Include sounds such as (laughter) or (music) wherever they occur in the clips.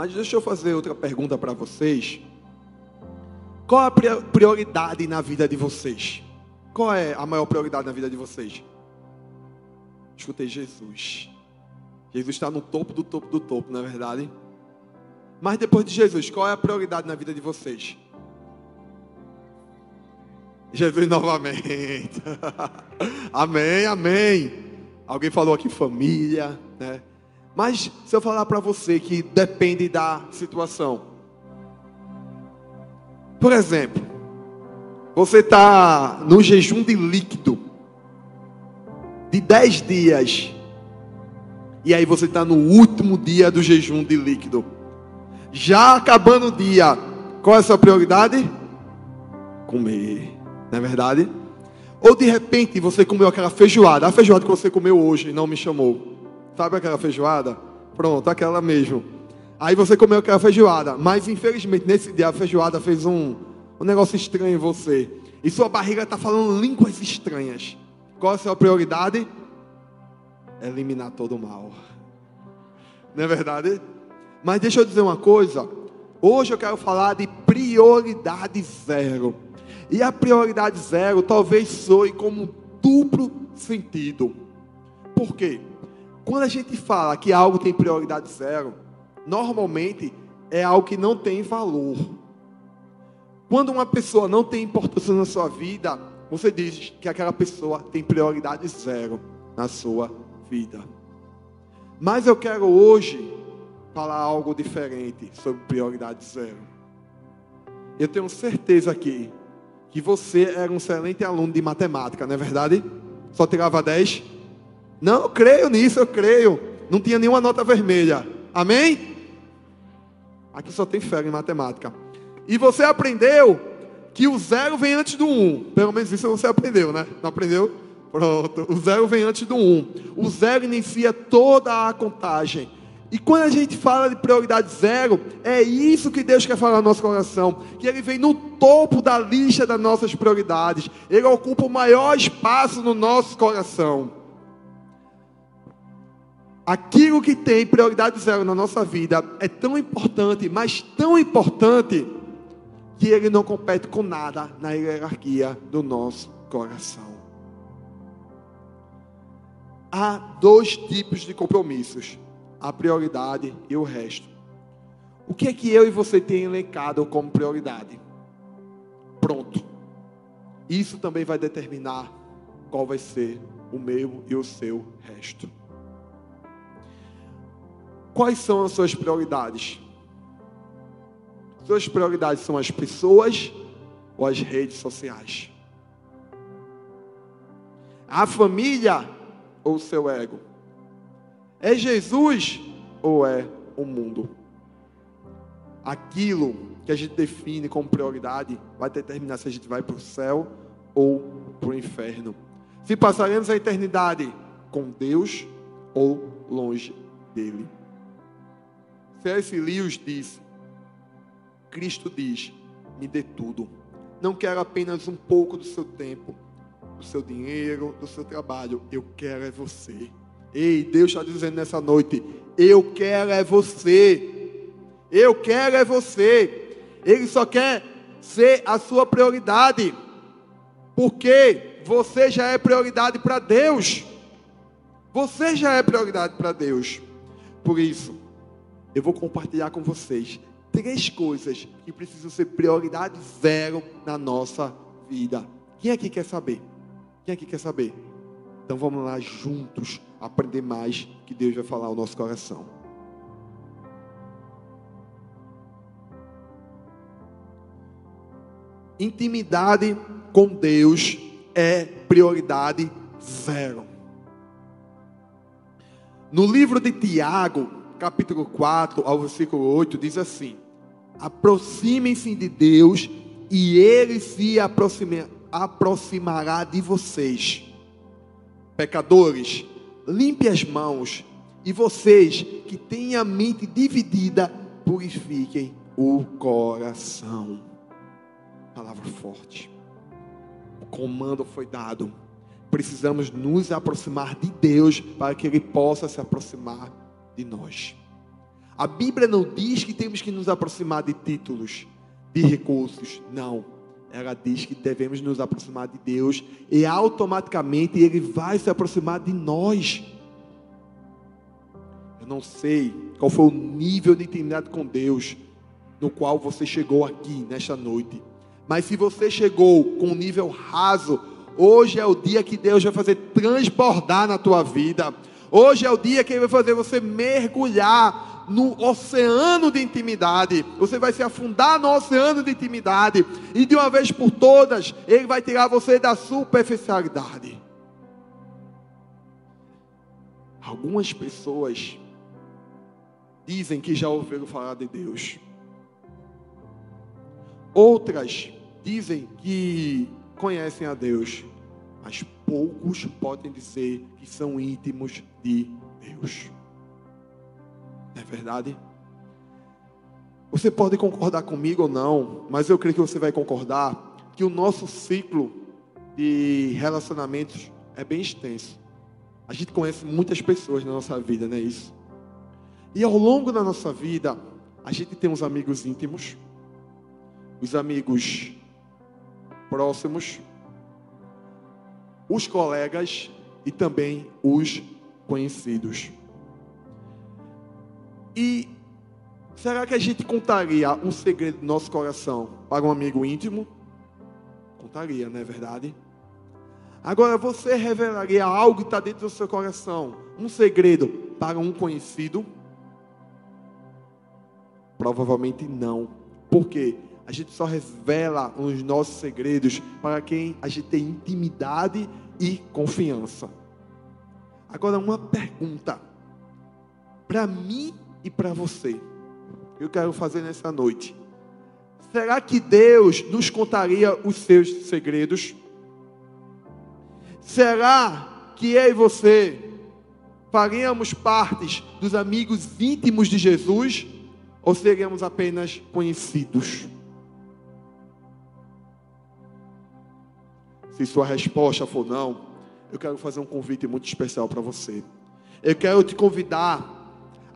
Mas deixa eu fazer outra pergunta para vocês. Qual a prioridade na vida de vocês? Qual é a maior prioridade na vida de vocês? Escutei Jesus. Jesus está no topo do topo do topo, não é verdade? Mas depois de Jesus, qual é a prioridade na vida de vocês? Jesus novamente. (laughs) amém, amém. Alguém falou aqui família, né? Mas se eu falar para você que depende da situação. Por exemplo, você está no jejum de líquido de 10 dias. E aí você está no último dia do jejum de líquido. Já acabando o dia, qual é a sua prioridade? Comer, não é verdade? Ou de repente você comeu aquela feijoada, a feijoada que você comeu hoje não me chamou. Sabe aquela feijoada? Pronto, aquela mesmo. Aí você comeu aquela feijoada, mas infelizmente nesse dia a feijoada fez um, um negócio estranho em você. E sua barriga está falando línguas estranhas. Qual é a sua prioridade? Eliminar todo o mal. Não é verdade? Mas deixa eu dizer uma coisa. Hoje eu quero falar de prioridade zero. E a prioridade zero talvez soe como duplo sentido. Por quê? Quando a gente fala que algo tem prioridade zero, normalmente é algo que não tem valor. Quando uma pessoa não tem importância na sua vida, você diz que aquela pessoa tem prioridade zero na sua vida. Mas eu quero hoje falar algo diferente sobre prioridade zero. Eu tenho certeza aqui que você era um excelente aluno de matemática, não é verdade? Só tirava 10? Não, eu creio nisso, eu creio. Não tinha nenhuma nota vermelha. Amém? Aqui só tem fé em matemática. E você aprendeu que o zero vem antes do um. Pelo menos isso você aprendeu, né? Não aprendeu? Pronto. O zero vem antes do um. O zero inicia toda a contagem. E quando a gente fala de prioridade zero, é isso que Deus quer falar no nosso coração. Que Ele vem no topo da lista das nossas prioridades. Ele ocupa o maior espaço no nosso coração. Aquilo que tem prioridade zero na nossa vida é tão importante, mas tão importante, que ele não compete com nada na hierarquia do nosso coração. Há dois tipos de compromissos a prioridade e o resto. O que é que eu e você tem elencado como prioridade? Pronto. Isso também vai determinar qual vai ser o meu e o seu resto. Quais são as suas prioridades? Suas prioridades são as pessoas ou as redes sociais? A família ou seu ego? É Jesus ou é o mundo? Aquilo que a gente define como prioridade vai determinar se a gente vai para o céu ou para o inferno. Se passaremos a eternidade com Deus ou longe dele. C.S. Lewis diz: Cristo diz: me dê tudo. Não quero apenas um pouco do seu tempo, do seu dinheiro, do seu trabalho. Eu quero é você. Ei, Deus está dizendo nessa noite: Eu quero é você. Eu quero é você. Ele só quer ser a sua prioridade. Porque você já é prioridade para Deus. Você já é prioridade para Deus. Por isso, eu vou compartilhar com vocês três coisas que precisam ser prioridade zero na nossa vida. Quem aqui quer saber? Quem aqui quer saber? Então vamos lá juntos aprender mais que Deus vai falar ao nosso coração. Intimidade com Deus é prioridade zero. No livro de Tiago, capítulo 4, ao versículo 8, diz assim: Aproximem-se de Deus e ele se aproximará de vocês. Pecadores, limpe as mãos, e vocês que têm a mente dividida, purifiquem o coração. Palavra forte. O comando foi dado. Precisamos nos aproximar de Deus para que Ele possa se aproximar de nós. A Bíblia não diz que temos que nos aproximar de títulos, de recursos. Não. Ela diz que devemos nos aproximar de Deus e automaticamente Ele vai se aproximar de nós. Eu não sei qual foi o nível de intimidade com Deus no qual você chegou aqui nesta noite. Mas se você chegou com um nível raso, hoje é o dia que Deus vai fazer transbordar na tua vida. Hoje é o dia que Ele vai fazer você mergulhar no oceano de intimidade. Você vai se afundar no oceano de intimidade. E de uma vez por todas, Ele vai tirar você da superficialidade. Algumas pessoas dizem que já ouviram falar de Deus. Outras dizem que conhecem a Deus, mas poucos podem dizer que são íntimos de Deus. Não é verdade? Você pode concordar comigo ou não, mas eu creio que você vai concordar que o nosso ciclo de relacionamentos é bem extenso. A gente conhece muitas pessoas na nossa vida, não é isso? E ao longo da nossa vida, a gente tem os amigos íntimos, os amigos próximos, os colegas e também os conhecidos. E será que a gente contaria um segredo do nosso coração para um amigo íntimo? Contaria, não é verdade? Agora, você revelaria algo que está dentro do seu coração, um segredo para um conhecido? Provavelmente não. Por quê? A gente só revela os nossos segredos para quem a gente tem intimidade e confiança. Agora, uma pergunta para mim e para você. Eu quero fazer nessa noite. Será que Deus nos contaria os seus segredos? Será que eu e você faríamos partes dos amigos íntimos de Jesus ou seríamos apenas conhecidos? Se sua resposta for não, eu quero fazer um convite muito especial para você. Eu quero te convidar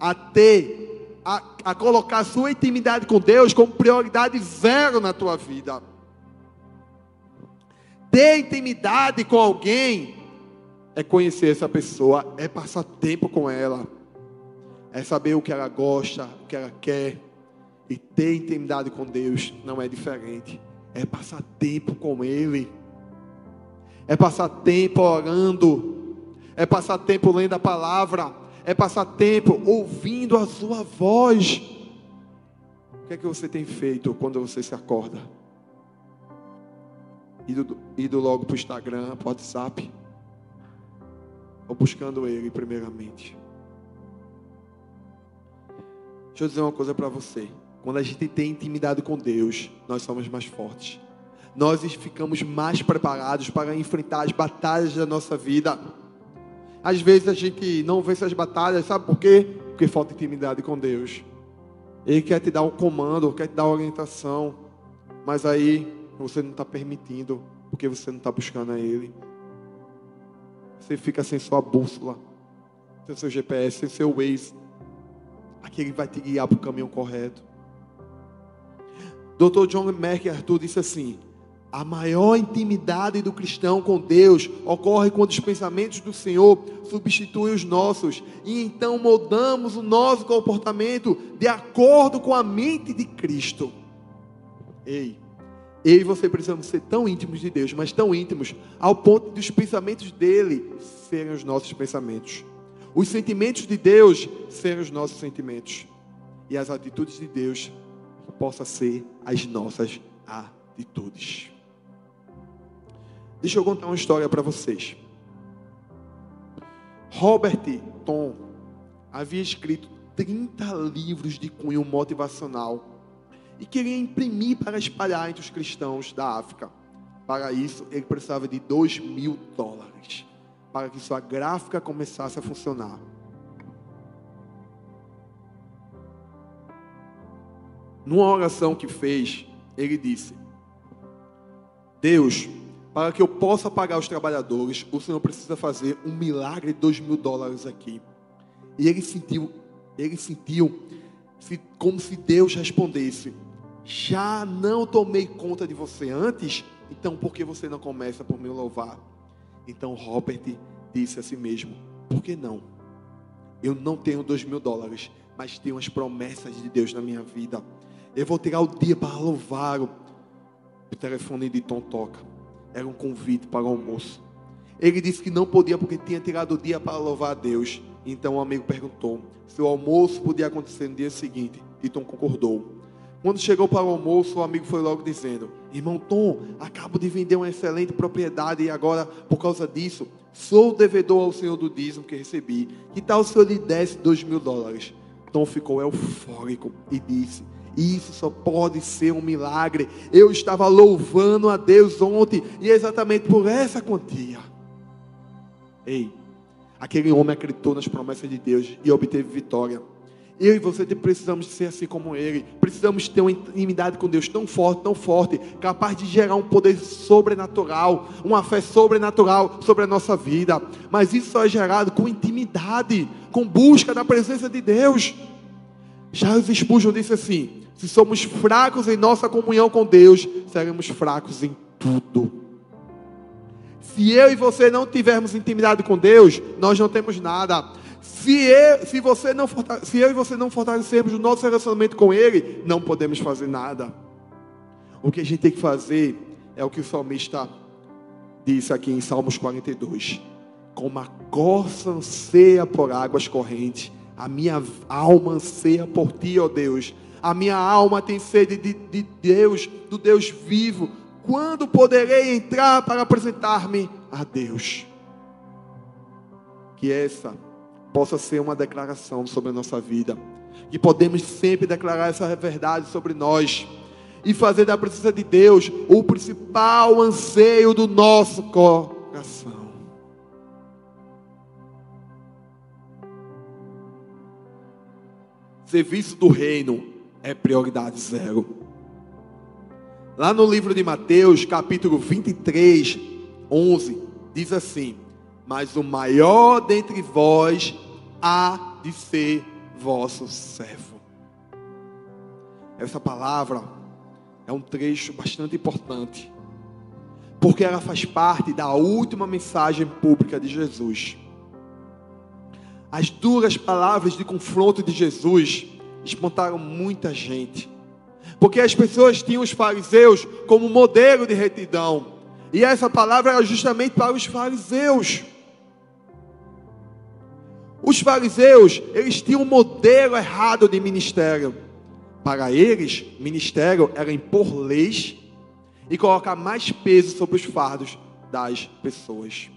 a ter, a, a colocar a sua intimidade com Deus como prioridade zero na tua vida. Ter intimidade com alguém é conhecer essa pessoa, é passar tempo com ela, é saber o que ela gosta, o que ela quer. E ter intimidade com Deus não é diferente, é passar tempo com Ele é passar tempo orando, é passar tempo lendo a palavra, é passar tempo ouvindo a sua voz. O que é que você tem feito quando você se acorda? Ido, ido logo para o Instagram, para o WhatsApp? Ou buscando Ele primeiramente? Deixa eu dizer uma coisa para você. Quando a gente tem intimidade com Deus, nós somos mais fortes nós ficamos mais preparados para enfrentar as batalhas da nossa vida. Às vezes a gente não vence as batalhas, sabe por quê? Porque falta intimidade com Deus. Ele quer te dar um comando, quer te dar orientação, mas aí você não está permitindo, porque você não está buscando a Ele. Você fica sem sua bússola, sem seu GPS, sem seu Waze. Aqui Ele vai te guiar para o caminho correto. Dr. John MacArthur disse assim: a maior intimidade do cristão com Deus ocorre quando os pensamentos do Senhor substituem os nossos e então mudamos o nosso comportamento de acordo com a mente de Cristo. Ei, eu e você precisamos ser tão íntimos de Deus, mas tão íntimos ao ponto dos pensamentos dele serem os nossos pensamentos, os sentimentos de Deus serem os nossos sentimentos e as atitudes de Deus possam ser as nossas atitudes. Deixa eu contar uma história para vocês. Robert Tom havia escrito 30 livros de cunho motivacional e queria imprimir para espalhar entre os cristãos da África. Para isso, ele precisava de 2 mil dólares para que sua gráfica começasse a funcionar. Numa oração que fez, ele disse: Deus, para que eu possa pagar os trabalhadores, o Senhor precisa fazer um milagre de dois mil dólares aqui. E ele sentiu, ele sentiu se, como se Deus respondesse: Já não tomei conta de você antes, então por que você não começa por me louvar? Então Robert disse a si mesmo: Por que não? Eu não tenho dois mil dólares, mas tenho as promessas de Deus na minha vida. Eu vou tirar o dia para louvar. O telefone de Tom toca. Era um convite para o almoço. Ele disse que não podia porque tinha tirado o dia para louvar a Deus. Então o amigo perguntou se o almoço podia acontecer no dia seguinte. E Tom concordou. Quando chegou para o almoço, o amigo foi logo dizendo: Irmão Tom, acabo de vender uma excelente propriedade e agora, por causa disso, sou devedor ao senhor do dízimo que recebi. Que tal o senhor lhe desse dois mil dólares? Tom ficou eufórico e disse: Isso só pode ser um milagre. Eu estava louvando a Deus ontem e exatamente por essa quantia. Ei, aquele homem acreditou nas promessas de Deus e obteve vitória. Eu e você precisamos ser assim como ele. Precisamos ter uma intimidade com Deus tão forte, tão forte, capaz de gerar um poder sobrenatural, uma fé sobrenatural sobre a nossa vida. Mas isso só é gerado com intimidade, com busca da presença de Deus. Charles Spurgeon disse assim: se somos fracos em nossa comunhão com Deus, seremos fracos em tudo. Se eu e você não tivermos intimidade com Deus, nós não temos nada. Se eu, se, você não, se eu e você não fortalecermos o nosso relacionamento com Ele, não podemos fazer nada. O que a gente tem que fazer é o que o salmista disse aqui em Salmos 42. Como a corça anseia por águas correntes, a minha alma anseia por ti, ó Deus. A minha alma tem sede de, de Deus, do Deus vivo. Quando poderei entrar para apresentar-me a Deus? Que essa possa ser uma declaração sobre a nossa vida. Que podemos sempre declarar essa verdade sobre nós. E fazer da presença de Deus o principal anseio do nosso coração. Serviço do reino é prioridade zero. Lá no livro de Mateus, capítulo 23, 11, diz assim: Mas o maior dentre vós há de ser vosso servo. Essa palavra é um trecho bastante importante, porque ela faz parte da última mensagem pública de Jesus. As duras palavras de confronto de Jesus espantaram muita gente, porque as pessoas tinham os fariseus como modelo de retidão, e essa palavra era justamente para os fariseus. Os fariseus, eles tinham um modelo errado de ministério. Para eles, ministério era impor leis e colocar mais peso sobre os fardos das pessoas.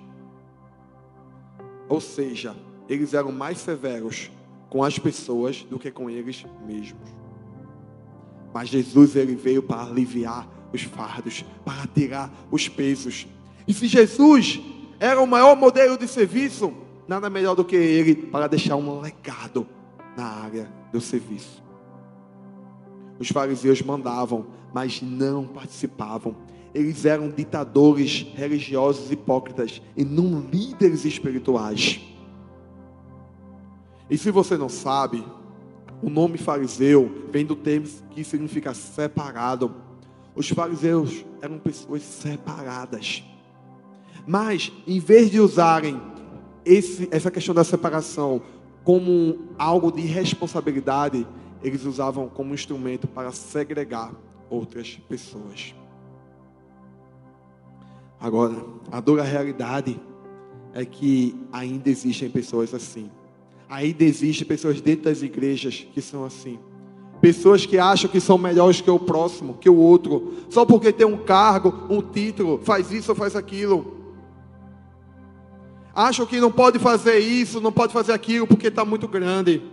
Ou seja, eles eram mais severos com as pessoas do que com eles mesmos. Mas Jesus ele veio para aliviar os fardos, para tirar os pesos. E se Jesus era o maior modelo de serviço, nada melhor do que ele para deixar um legado na área do serviço. Os fariseus mandavam, mas não participavam. Eles eram ditadores religiosos hipócritas e não líderes espirituais. E se você não sabe, o nome fariseu vem do termo que significa separado. Os fariseus eram pessoas separadas. Mas, em vez de usarem esse, essa questão da separação como algo de responsabilidade, eles usavam como instrumento para segregar outras pessoas. Agora, a dura realidade é que ainda existem pessoas assim. Ainda existem pessoas dentro das igrejas que são assim. Pessoas que acham que são melhores que o próximo, que o outro, só porque tem um cargo, um título, faz isso ou faz aquilo acham que não pode fazer isso, não pode fazer aquilo porque está muito grande.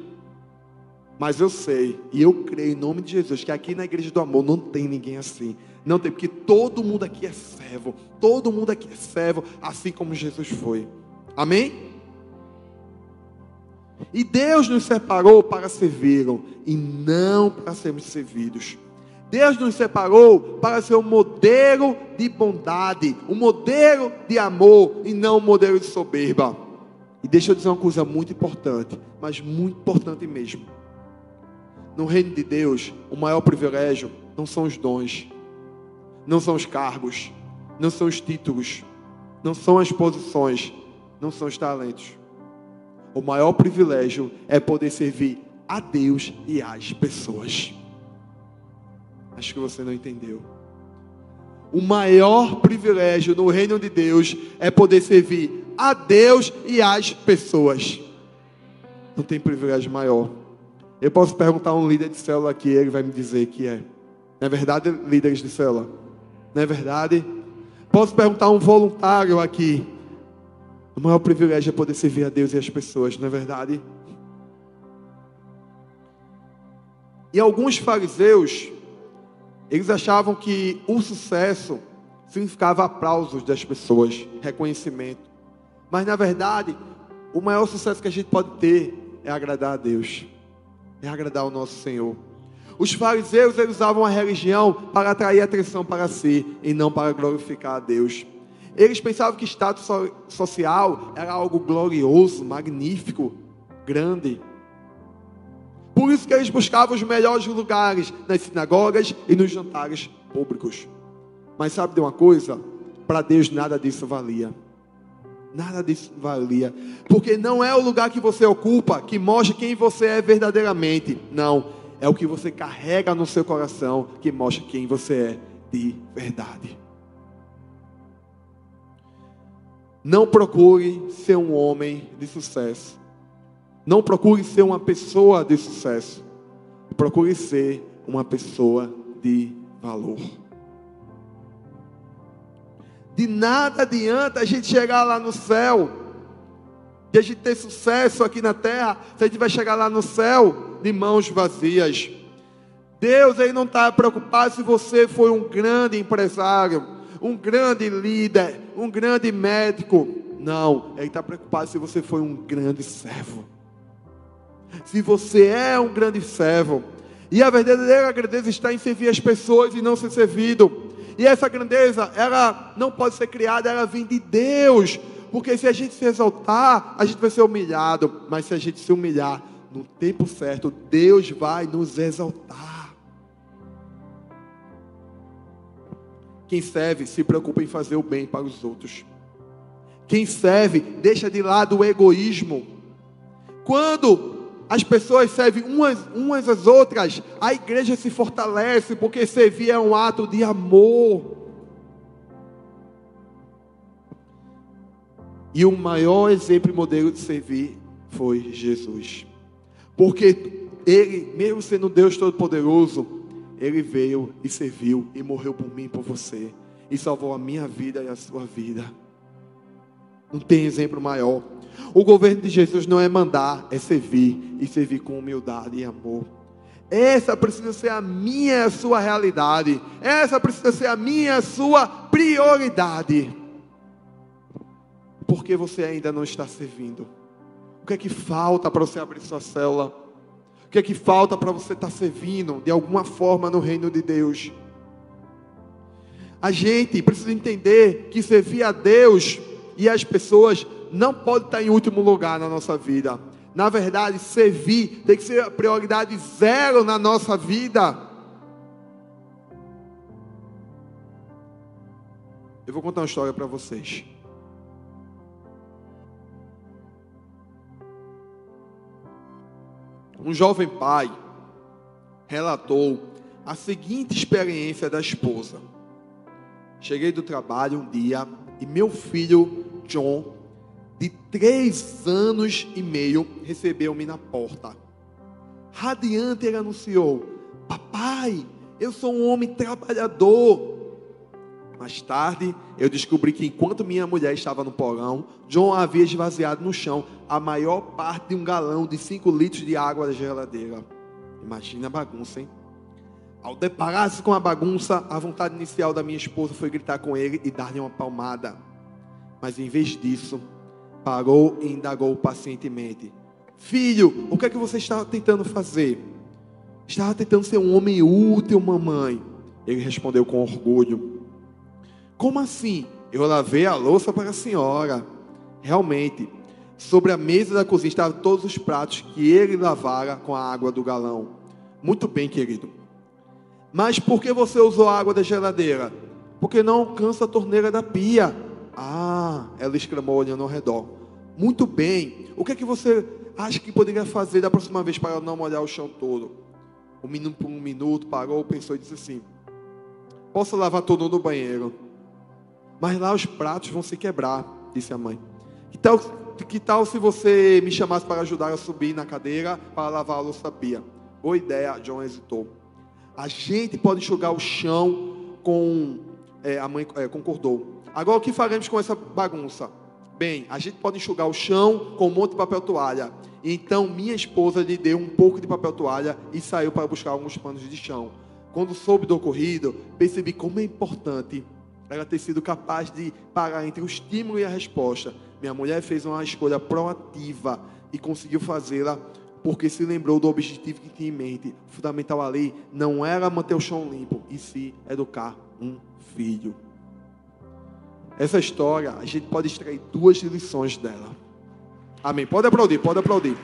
Mas eu sei e eu creio em nome de Jesus que aqui na igreja do amor não tem ninguém assim. Não tem, porque todo mundo aqui é servo. Todo mundo aqui é servo, assim como Jesus foi. Amém? E Deus nos separou para servi-lo e não para sermos servidos. Deus nos separou para ser um modelo de bondade, um modelo de amor e não um modelo de soberba. E deixa eu dizer uma coisa muito importante, mas muito importante mesmo. no reino de Deus, o maior privilégio não são os dons, não são os cargos, não são os títulos, não são as posições, não são os talentos. O maior privilégio é poder servir a Deus e às pessoas. Acho que você não entendeu. O maior privilégio no reino de Deus é poder servir a Deus e às pessoas. Não tem privilégio maior. Eu posso perguntar a um líder de célula aqui, ele vai me dizer que é. Não é verdade, líderes de célula? Não é verdade? Posso perguntar a um voluntário aqui. O maior privilégio é poder servir a Deus e as pessoas, não é verdade? E alguns fariseus, eles achavam que o sucesso significava aplausos das pessoas, reconhecimento. Mas na verdade, o maior sucesso que a gente pode ter é agradar a Deus, é agradar o nosso Senhor. Os fariseus eles usavam a religião para atrair atenção para si e não para glorificar a Deus. Eles pensavam que status social era algo glorioso, magnífico, grande. Por isso que eles buscavam os melhores lugares nas sinagogas e nos jantares públicos. Mas sabe de uma coisa? Para Deus nada disso valia. Nada disso valia. Porque não é o lugar que você ocupa que mostra quem você é verdadeiramente. Não. É o que você carrega no seu coração que mostra quem você é de verdade. Não procure ser um homem de sucesso. Não procure ser uma pessoa de sucesso. Procure ser uma pessoa de valor. De nada adianta a gente chegar lá no céu, e a gente ter sucesso aqui na terra, se a gente vai chegar lá no céu de mãos vazias. Deus aí não está preocupado se você foi um grande empresário, um grande líder, um grande médico. Não, Ele está preocupado se você foi um grande servo. Se você é um grande servo, e a verdadeira grandeza está em servir as pessoas e não ser servido. E essa grandeza, ela não pode ser criada, ela vem de Deus. Porque se a gente se exaltar, a gente vai ser humilhado. Mas se a gente se humilhar no tempo certo, Deus vai nos exaltar. Quem serve se preocupa em fazer o bem para os outros. Quem serve deixa de lado o egoísmo. Quando as pessoas servem umas, umas às outras, a igreja se fortalece, porque servir é um ato de amor. E o maior exemplo e modelo de servir foi Jesus. Porque ele, mesmo sendo Deus Todo-Poderoso, ele veio e serviu e morreu por mim por você. E salvou a minha vida e a sua vida. Não tem exemplo maior. O governo de Jesus não é mandar, é servir e servir com humildade e amor. Essa precisa ser a minha e a sua realidade. Essa precisa ser a minha e a sua prioridade. Porque você ainda não está servindo. O que é que falta para você abrir sua célula? Que é que falta para você estar servindo de alguma forma no reino de Deus? A gente precisa entender que servir a Deus e as pessoas não pode estar em último lugar na nossa vida. Na verdade, servir tem que ser a prioridade zero na nossa vida. Eu vou contar uma história para vocês. Um jovem pai relatou a seguinte experiência da esposa. Cheguei do trabalho um dia e meu filho John de três anos e meio, recebeu-me na porta. Radiante ele anunciou: Papai, eu sou um homem trabalhador. Mais tarde, eu descobri que enquanto minha mulher estava no porão, John havia esvaziado no chão a maior parte de um galão de 5 litros de água da geladeira. Imagina a bagunça, hein? Ao deparar-se com a bagunça, a vontade inicial da minha esposa foi gritar com ele e dar-lhe uma palmada. Mas em vez disso, parou e indagou pacientemente: Filho, o que é que você estava tentando fazer? Estava tentando ser um homem útil, mamãe. Ele respondeu com orgulho: Como assim? Eu lavei a louça para a senhora. Realmente, sobre a mesa da cozinha estavam todos os pratos que ele lavara com a água do galão. Muito bem, querido. Mas por que você usou a água da geladeira? Porque não alcança a torneira da pia. Ah, ela exclamou olhando ao redor. Muito bem. O que é que você acha que poderia fazer da próxima vez para não molhar o chão todo? Um minuto por um minuto, parou, pensou e disse assim: Posso lavar todo no banheiro. Mas lá os pratos vão se quebrar, disse a mãe. Que tal, que tal se você me chamasse para ajudar a subir na cadeira para lavar a louça pia? Boa ideia, John hesitou. A gente pode enxugar o chão com. É, a mãe é, concordou. Agora o que faremos com essa bagunça? Bem, a gente pode enxugar o chão com um monte de papel toalha. Então minha esposa lhe deu um pouco de papel toalha e saiu para buscar alguns panos de chão. Quando soube do ocorrido, percebi como é importante ela ter sido capaz de parar entre o estímulo e a resposta. Minha mulher fez uma escolha proativa e conseguiu fazê-la porque se lembrou do objetivo que tinha em mente. O fundamental ali não era manter o chão limpo, e sim educar um filho. Essa história, a gente pode extrair duas lições dela. Amém. Pode aplaudir, pode aplaudir.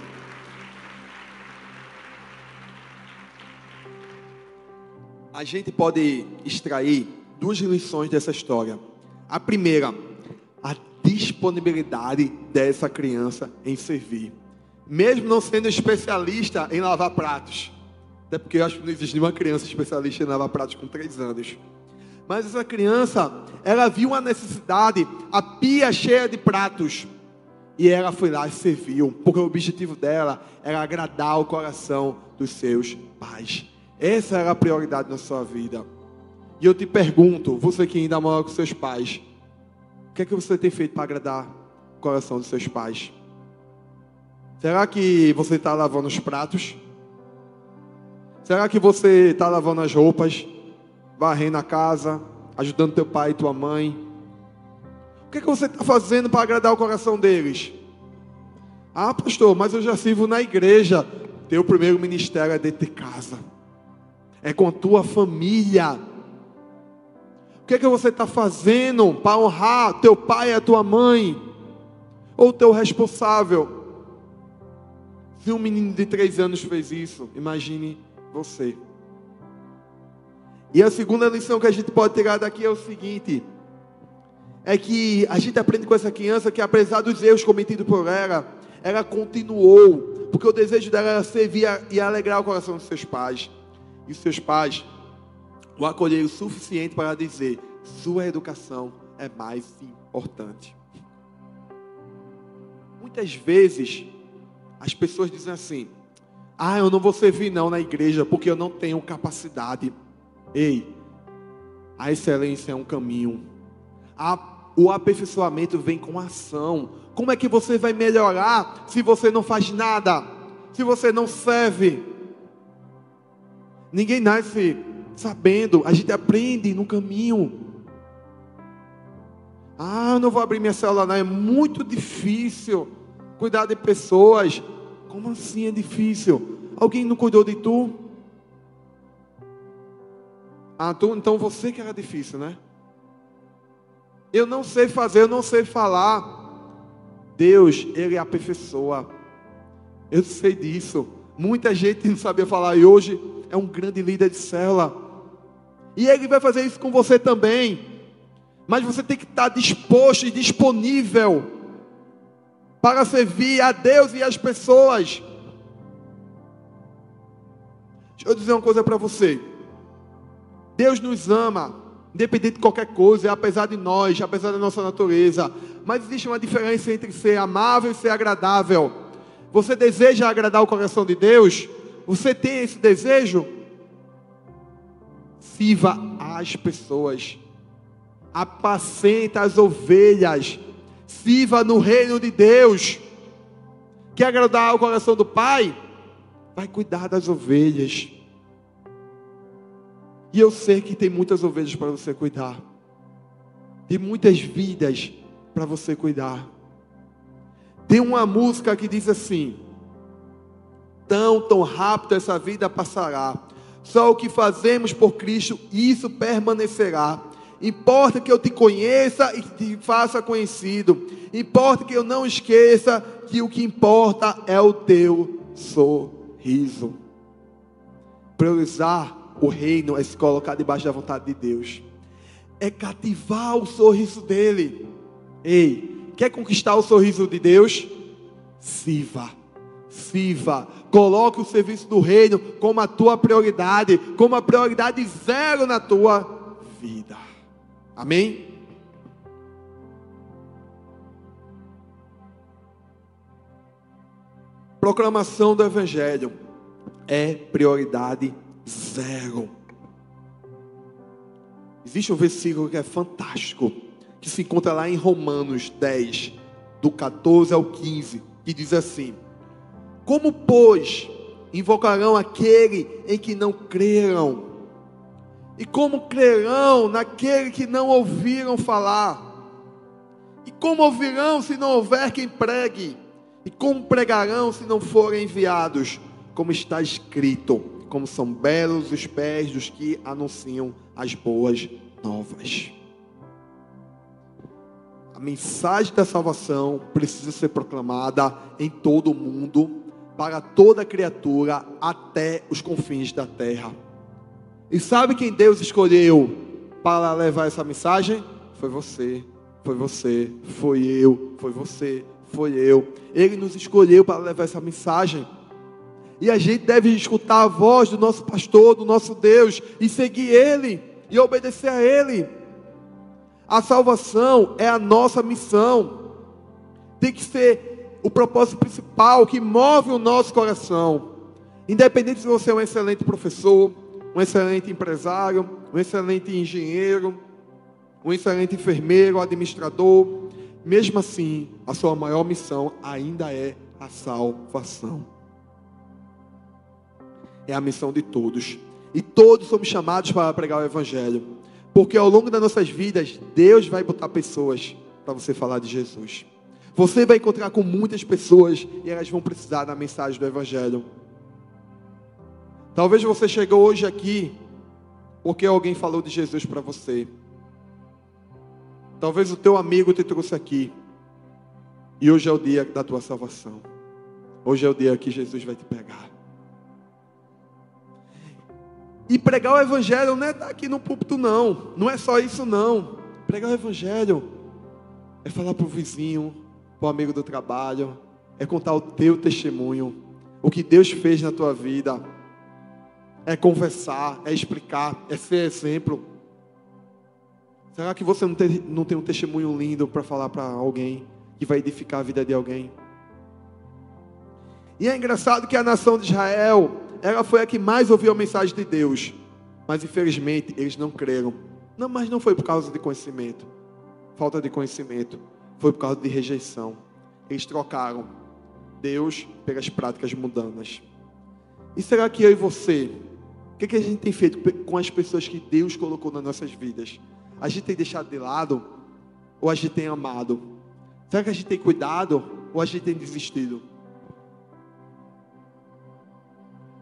A gente pode extrair duas lições dessa história. A primeira, a disponibilidade dessa criança em servir. Mesmo não sendo especialista em lavar pratos. Até porque eu acho que não existe nenhuma criança especialista em lavar pratos com três anos. Mas essa criança, ela viu uma necessidade, a pia cheia de pratos. E ela foi lá e serviu, porque o objetivo dela era agradar o coração dos seus pais. Essa era a prioridade na sua vida. E eu te pergunto, você que ainda mora com seus pais, o que é que você tem feito para agradar o coração dos seus pais? Será que você está lavando os pratos? Será que você está lavando as roupas? varrendo a casa, ajudando teu pai e tua mãe. O que, é que você está fazendo para agradar o coração deles? Ah, pastor, mas eu já sirvo na igreja. Teu primeiro ministério é dentro de casa, é com a tua família. Que é que você está fazendo para honrar teu pai e a tua mãe? Ou teu responsável? Se um menino de três anos fez isso, imagine você. E a segunda lição que a gente pode tirar daqui é o seguinte: é que a gente aprende com essa criança que, apesar dos erros cometidos por ela, ela continuou, porque o desejo dela era servir e alegrar o coração dos seus pais. E seus pais o acolheram o suficiente para dizer: sua educação é mais importante. Muitas vezes as pessoas dizem assim: ah, eu não vou servir não na igreja porque eu não tenho capacidade. Ei, a excelência é um caminho. A, o aperfeiçoamento vem com ação. Como é que você vai melhorar se você não faz nada? Se você não serve? Ninguém nasce sabendo, a gente aprende no caminho. Ah, eu não vou abrir minha célula, não. É muito difícil cuidar de pessoas. Como assim é difícil? Alguém não cuidou de tu? Ah, tu, então você que era difícil, né? Eu não sei fazer, eu não sei falar. Deus, Ele aperfeiçoa. Eu sei disso. Muita gente não sabia falar e hoje é um grande líder de célula. E Ele vai fazer isso com você também. Mas você tem que estar disposto e disponível para servir a Deus e as pessoas. Deixa eu dizer uma coisa para você. Deus nos ama, independente de qualquer coisa, apesar de nós, apesar da nossa natureza. Mas existe uma diferença entre ser amável e ser agradável. Você deseja agradar o coração de Deus? Você tem esse desejo? Sirva as pessoas. Apacenta as ovelhas. Sirva no reino de Deus. Quer agradar o coração do Pai? Vai cuidar das ovelhas. E eu sei que tem muitas ovelhas para você cuidar. Tem muitas vidas para você cuidar. Tem uma música que diz assim: Tão, tão rápido essa vida passará. Só o que fazemos por Cristo, isso permanecerá. Importa que eu te conheça e te faça conhecido. Importa que eu não esqueça que o que importa é o teu sorriso. Priorizar o reino é se colocar debaixo da vontade de Deus. É cativar o sorriso dele. Ei, quer conquistar o sorriso de Deus? Sirva. Sirva. Coloque o serviço do reino como a tua prioridade, como a prioridade zero na tua vida. Amém? Proclamação do Evangelho é prioridade zero. Existe um versículo que é fantástico, que se encontra lá em Romanos 10, do 14 ao 15, que diz assim: Como, pois, invocarão aquele em que não creram? E como crerão naquele que não ouviram falar? E como ouvirão se não houver quem pregue? E como pregarão se não forem enviados? Como está escrito: como são belos os pés dos que anunciam as boas novas. A mensagem da salvação precisa ser proclamada em todo o mundo, para toda criatura, até os confins da terra. E sabe quem Deus escolheu para levar essa mensagem? Foi você, foi você, foi eu, foi você, foi eu. Ele nos escolheu para levar essa mensagem. E a gente deve escutar a voz do nosso pastor, do nosso Deus, e seguir Ele, e obedecer a Ele. A salvação é a nossa missão, tem que ser o propósito principal que move o nosso coração. Independente se você é um excelente professor, um excelente empresário, um excelente engenheiro, um excelente enfermeiro, administrador, mesmo assim, a sua maior missão ainda é a salvação é a missão de todos. E todos somos chamados para pregar o Evangelho. Porque ao longo das nossas vidas, Deus vai botar pessoas para você falar de Jesus. Você vai encontrar com muitas pessoas e elas vão precisar da mensagem do Evangelho. Talvez você chegou hoje aqui porque alguém falou de Jesus para você. Talvez o teu amigo te trouxe aqui. E hoje é o dia da tua salvação. Hoje é o dia que Jesus vai te pegar. E pregar o evangelho não é estar aqui no púlpito, não. Não é só isso, não. Pregar o evangelho é falar para o vizinho, para o amigo do trabalho, é contar o teu testemunho, o que Deus fez na tua vida. É conversar, é explicar, é ser exemplo. Será que você não tem, não tem um testemunho lindo para falar para alguém que vai edificar a vida de alguém? E é engraçado que a nação de Israel ela foi a que mais ouviu a mensagem de Deus. Mas infelizmente eles não creram. Não, mas não foi por causa de conhecimento. Falta de conhecimento. Foi por causa de rejeição. Eles trocaram Deus pelas práticas mundanas. E será que eu e você, o que, que a gente tem feito com as pessoas que Deus colocou nas nossas vidas? A gente tem deixado de lado ou a gente tem amado? Será que a gente tem cuidado ou a gente tem desistido?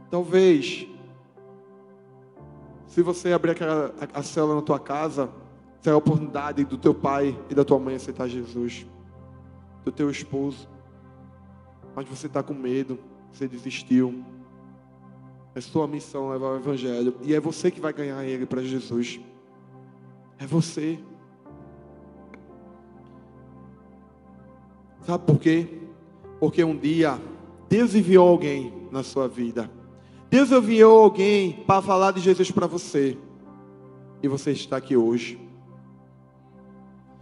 Talvez, se você abrir aquela, a, a célula na tua casa, será a oportunidade do teu pai e da tua mãe aceitar Jesus, do teu esposo. Mas você está com medo, você desistiu. É sua missão levar o Evangelho. E é você que vai ganhar ele para Jesus. É você. Sabe por quê? Porque um dia Deus enviou alguém na sua vida Deus enviou alguém para falar de Jesus para você. E você está aqui hoje.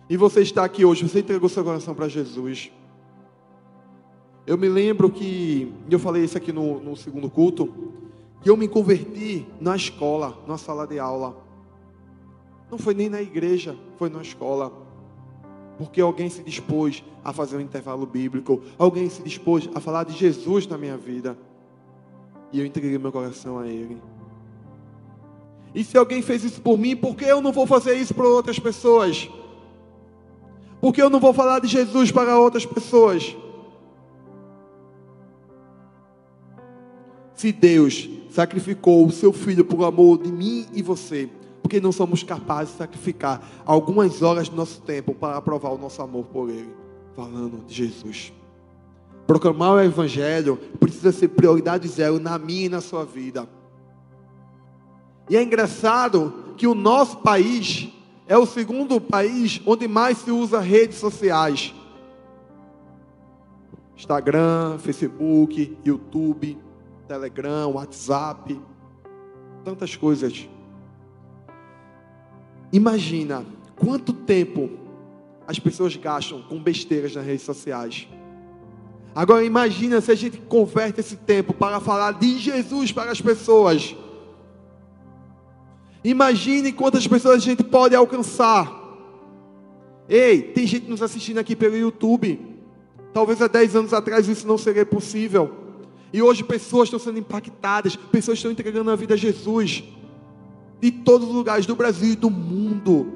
E você está aqui hoje, você entregou seu coração para Jesus. Eu me lembro que, eu falei isso aqui no, no segundo culto, que eu me converti na escola, na sala de aula. Não foi nem na igreja, foi na escola. Porque alguém se dispôs a fazer um intervalo bíblico, alguém se dispôs a falar de Jesus na minha vida e eu entreguei meu coração a Ele. E se alguém fez isso por mim, por que eu não vou fazer isso para outras pessoas? Por que eu não vou falar de Jesus para outras pessoas? Se Deus sacrificou o seu filho por amor de mim e você, porque não somos capazes de sacrificar algumas horas do nosso tempo para provar o nosso amor por Ele, falando de Jesus. Proclamar o Evangelho precisa ser prioridade zero na minha e na sua vida. E é engraçado que o nosso país é o segundo país onde mais se usa redes sociais. Instagram, Facebook, YouTube, Telegram, WhatsApp, tantas coisas. Imagina quanto tempo as pessoas gastam com besteiras nas redes sociais. Agora imagina se a gente converte esse tempo para falar de Jesus para as pessoas. Imagine quantas pessoas a gente pode alcançar. Ei, tem gente nos assistindo aqui pelo YouTube. Talvez há 10 anos atrás isso não seria possível. E hoje pessoas estão sendo impactadas, pessoas estão entregando a vida a Jesus. De todos os lugares do Brasil e do mundo.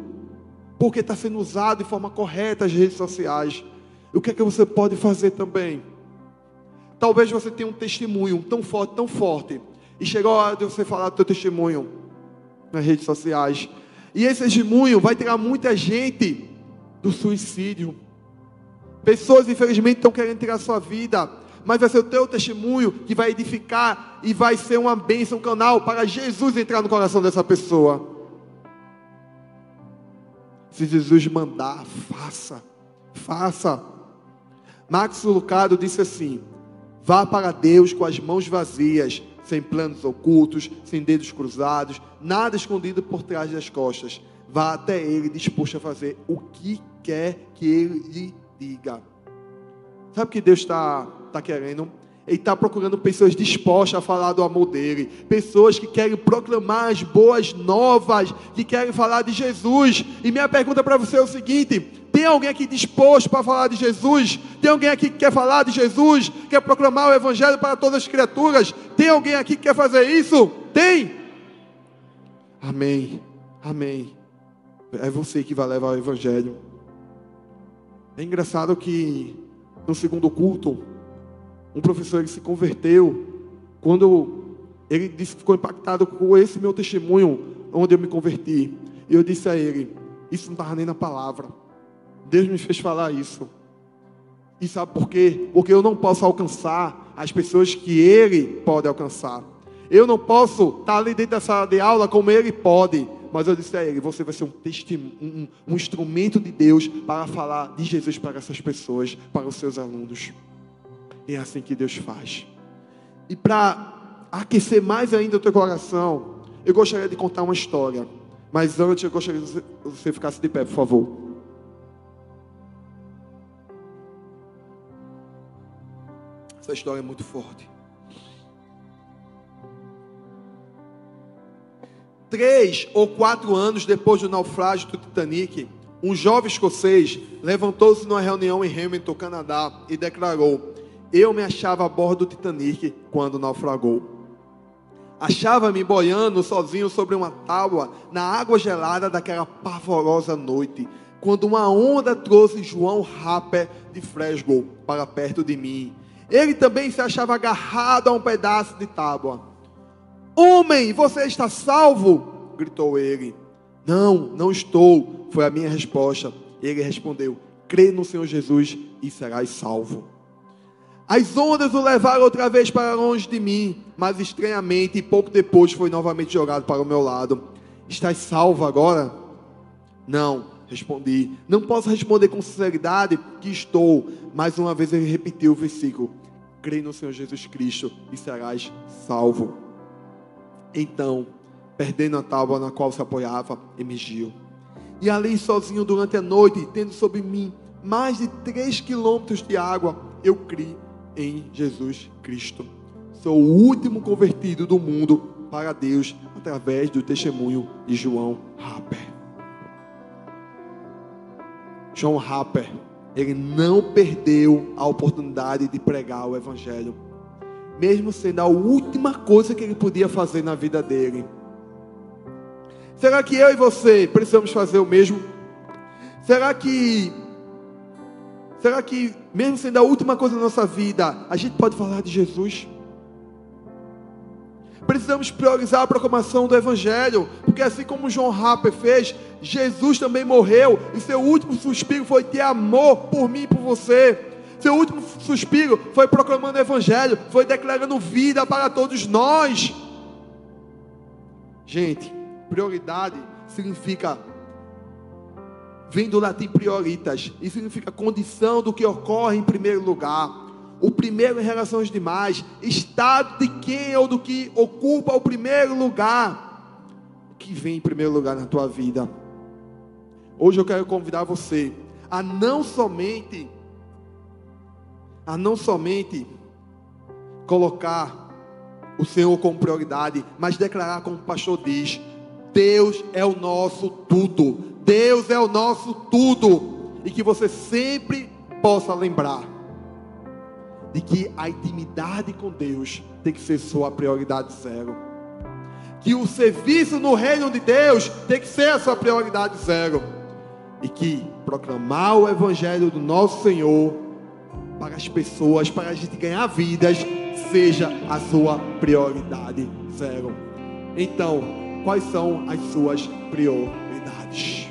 Porque está sendo usado de forma correta as redes sociais. O que é que você pode fazer também? Talvez você tenha um testemunho tão forte, tão forte. E chegou a hora de você falar do seu testemunho nas redes sociais. E esse testemunho vai tirar muita gente do suicídio. Pessoas, infelizmente, estão querendo tirar sua vida. Mas vai ser o teu testemunho que vai edificar e vai ser uma bênção, um canal para Jesus entrar no coração dessa pessoa. Se Jesus mandar, faça. Faça. Max Lucado disse assim: Vá para Deus com as mãos vazias, sem planos ocultos, sem dedos cruzados, nada escondido por trás das costas. Vá até Ele disposto a fazer o que quer que Ele lhe diga. Sabe o que Deus está tá querendo? Ele está procurando pessoas dispostas a falar do amor dele, pessoas que querem proclamar as boas novas, que querem falar de Jesus. E minha pergunta para você é o seguinte: tem alguém aqui disposto para falar de Jesus? Tem alguém aqui que quer falar de Jesus? Quer proclamar o Evangelho para todas as criaturas? Tem alguém aqui que quer fazer isso? Tem? Amém. Amém. É você que vai levar o Evangelho. É engraçado que no segundo culto, um professor ele se converteu quando ele disse que ficou impactado com esse meu testemunho, onde eu me converti. E eu disse a ele: Isso não estava nem na palavra. Deus me fez falar isso. E sabe por quê? Porque eu não posso alcançar as pessoas que Ele pode alcançar. Eu não posso estar ali dentro da sala de aula como Ele pode. Mas eu disse a ele: você vai ser um, um, um instrumento de Deus para falar de Jesus para essas pessoas, para os seus alunos. É assim que Deus faz. E para aquecer mais ainda o teu coração, eu gostaria de contar uma história. Mas antes eu gostaria que você ficasse de pé, por favor. Essa história é muito forte. Três ou quatro anos depois do naufrágio do Titanic, um jovem escocês levantou-se numa reunião em Hamilton, Canadá, e declarou: Eu me achava a bordo do Titanic quando naufragou. Achava-me boiando sozinho sobre uma tábua na água gelada daquela pavorosa noite, quando uma onda trouxe João Rapper de Fresgo para perto de mim ele também se achava agarrado a um pedaço de tábua. Homem, você está salvo? gritou ele. Não, não estou, foi a minha resposta. Ele respondeu: crê no Senhor Jesus e serás salvo. As ondas o levaram outra vez para longe de mim, mas estranhamente, e pouco depois foi novamente jogado para o meu lado. Estás salvo agora? Não, respondi. Não posso responder com sinceridade que estou. Mais uma vez ele repetiu o versículo crê no Senhor Jesus Cristo e serás salvo. Então, perdendo a tábua na qual se apoiava, emergiu. E ali sozinho durante a noite, tendo sobre mim mais de três quilômetros de água, eu criei em Jesus Cristo. Sou o último convertido do mundo para Deus através do testemunho de João Rapper. João Rapper ele não perdeu a oportunidade de pregar o Evangelho, mesmo sendo a última coisa que ele podia fazer na vida dele. Será que eu e você precisamos fazer o mesmo? Será que, será que, mesmo sendo a última coisa da nossa vida, a gente pode falar de Jesus? Precisamos priorizar a proclamação do Evangelho, porque assim como João Rapper fez, Jesus também morreu, e seu último suspiro foi ter amor por mim e por você. Seu último suspiro foi proclamando o Evangelho, foi declarando vida para todos nós. Gente, prioridade significa vem do latim prioritas, e significa condição do que ocorre em primeiro lugar. O primeiro em relação aos demais, estado de quem ou do que ocupa o primeiro lugar, que vem em primeiro lugar na tua vida. Hoje eu quero convidar você a não somente a não somente colocar o Senhor como prioridade, mas declarar como o pastor diz: Deus é o nosso tudo. Deus é o nosso tudo. E que você sempre possa lembrar de que a intimidade com Deus tem que ser sua prioridade zero. Que o serviço no reino de Deus tem que ser a sua prioridade zero. E que proclamar o evangelho do nosso Senhor para as pessoas, para a gente ganhar vidas, seja a sua prioridade zero. Então, quais são as suas prioridades?